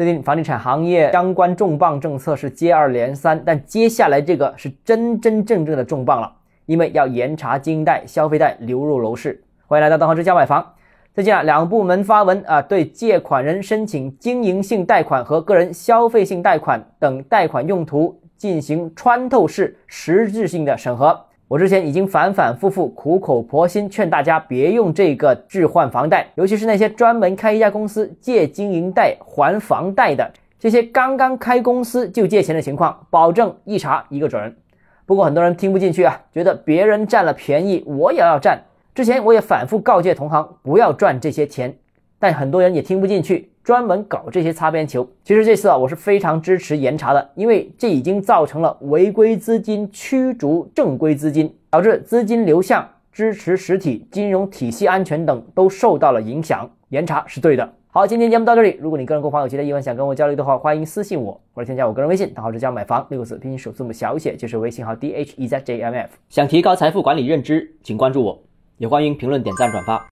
最近房地产行业相关重磅政策是接二连三，但接下来这个是真真正正的重磅了，因为要严查经营贷、消费贷流入楼市。欢迎来到东方之家买房。最近啊，两部门发文啊，对借款人申请经营性贷款和个人消费性贷款等贷款用途进行穿透式实质性的审核。我之前已经反反复复、苦口婆心劝大家别用这个置换房贷，尤其是那些专门开一家公司借经营贷还房贷的，这些刚刚开公司就借钱的情况，保证一查一个准。不过很多人听不进去啊，觉得别人占了便宜，我也要占。之前我也反复告诫同行不要赚这些钱，但很多人也听不进去。专门搞这些擦边球，其实这次啊，我是非常支持严查的，因为这已经造成了违规资金驱逐正规资金，导致资金流向、支持实体金融体系安全等都受到了影响。严查是对的。好，今天节目到这里。如果你个人购房有其他疑问想跟我交流的话，欢迎私信我或者添加我个人微信，账号是教买房六个字拼音首字母小写就是微信号 d h e z j m f。想提高财富管理认知，请关注我，也欢迎评论、点赞、转发。